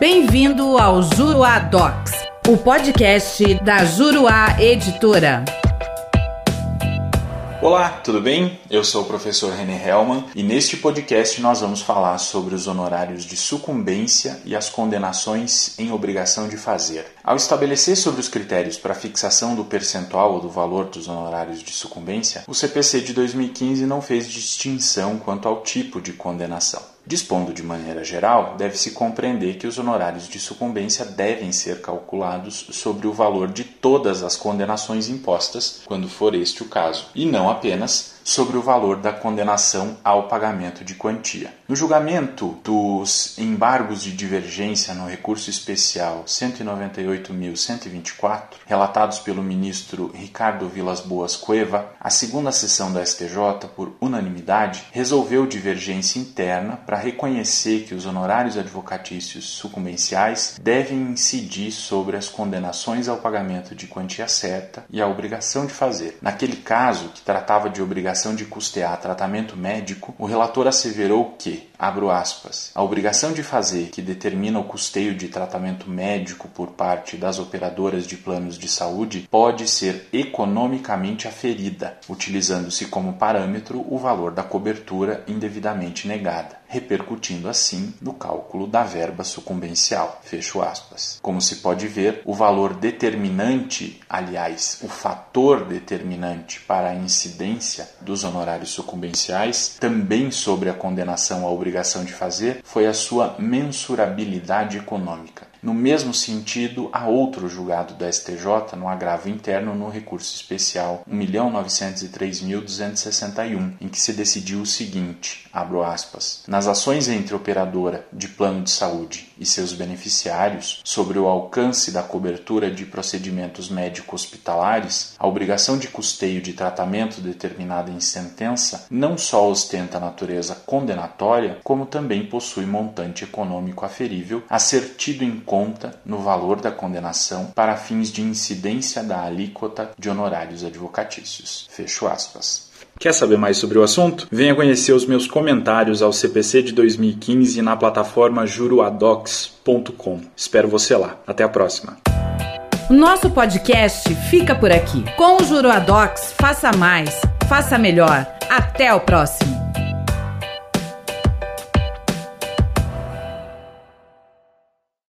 Bem-vindo ao Juruá Docs, o podcast da Juruá Editora. Olá, tudo bem? Eu sou o professor René Hellman e neste podcast nós vamos falar sobre os honorários de sucumbência e as condenações em obrigação de fazer. Ao estabelecer sobre os critérios para fixação do percentual ou do valor dos honorários de sucumbência, o CPC de 2015 não fez distinção quanto ao tipo de condenação. Dispondo de maneira geral, deve-se compreender que os honorários de sucumbência devem ser calculados sobre o valor de todas as condenações impostas, quando for este o caso, e não apenas sobre o valor da condenação ao pagamento de quantia. No julgamento dos embargos de divergência no recurso especial 198.124, relatados pelo ministro Ricardo Vilas Boas Cueva, a segunda sessão da STJ, por unanimidade, resolveu divergência interna para reconhecer que os honorários advocatícios sucumbenciais devem incidir sobre as condenações ao pagamento de quantia certa e a obrigação de fazer. Naquele caso, que tratava de obrigação obrigação de custear tratamento médico, o relator asseverou que, abro aspas, a obrigação de fazer que determina o custeio de tratamento médico por parte das operadoras de planos de saúde pode ser economicamente aferida, utilizando-se como parâmetro o valor da cobertura indevidamente negada repercutindo assim no cálculo da verba sucumbencial. Fecho aspas. Como se pode ver, o valor determinante, aliás, o fator determinante para a incidência dos honorários sucumbenciais, também sobre a condenação à obrigação de fazer, foi a sua mensurabilidade econômica. No mesmo sentido, há outro julgado da STJ no agravo interno no recurso especial 1.903.261, em que se decidiu o seguinte: abro aspas, nas ações entre operadora de plano de saúde e seus beneficiários sobre o alcance da cobertura de procedimentos médico-hospitalares, a obrigação de custeio de tratamento determinada em sentença não só ostenta natureza condenatória, como também possui montante econômico aferível a ser tido em conta no valor da condenação para fins de incidência da alíquota de honorários advocatícios. Fecho aspas. Quer saber mais sobre o assunto? Venha conhecer os meus comentários ao CPC de 2015 na plataforma juruadocs.com. Espero você lá. Até a próxima. Nosso podcast fica por aqui. Com o Juruadocs, faça mais, faça melhor. Até o próximo.